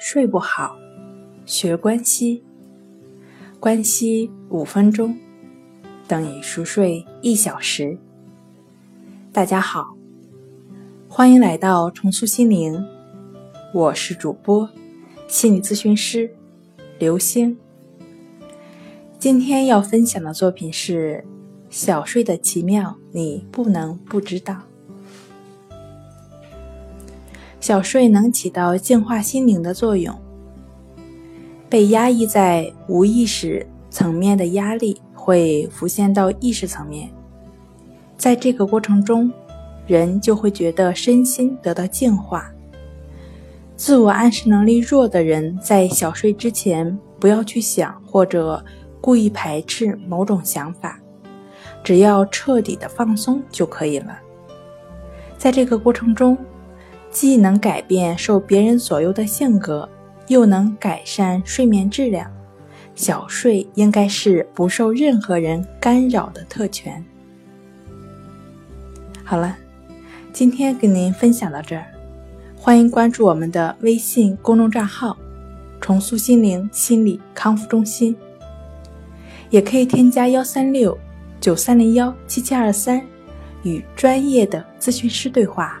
睡不好，学关西，关西五分钟等于熟睡一小时。大家好，欢迎来到重塑心灵，我是主播心理咨询师刘星。今天要分享的作品是《小睡的奇妙》，你不能不知道。小睡能起到净化心灵的作用。被压抑在无意识层面的压力会浮现到意识层面，在这个过程中，人就会觉得身心得到净化。自我暗示能力弱的人，在小睡之前不要去想或者故意排斥某种想法，只要彻底的放松就可以了。在这个过程中。既能改变受别人左右的性格，又能改善睡眠质量。小睡应该是不受任何人干扰的特权。好了，今天跟您分享到这儿，欢迎关注我们的微信公众账号“重塑心灵心理康复中心”，也可以添加幺三六九三零幺七七二三，与专业的咨询师对话。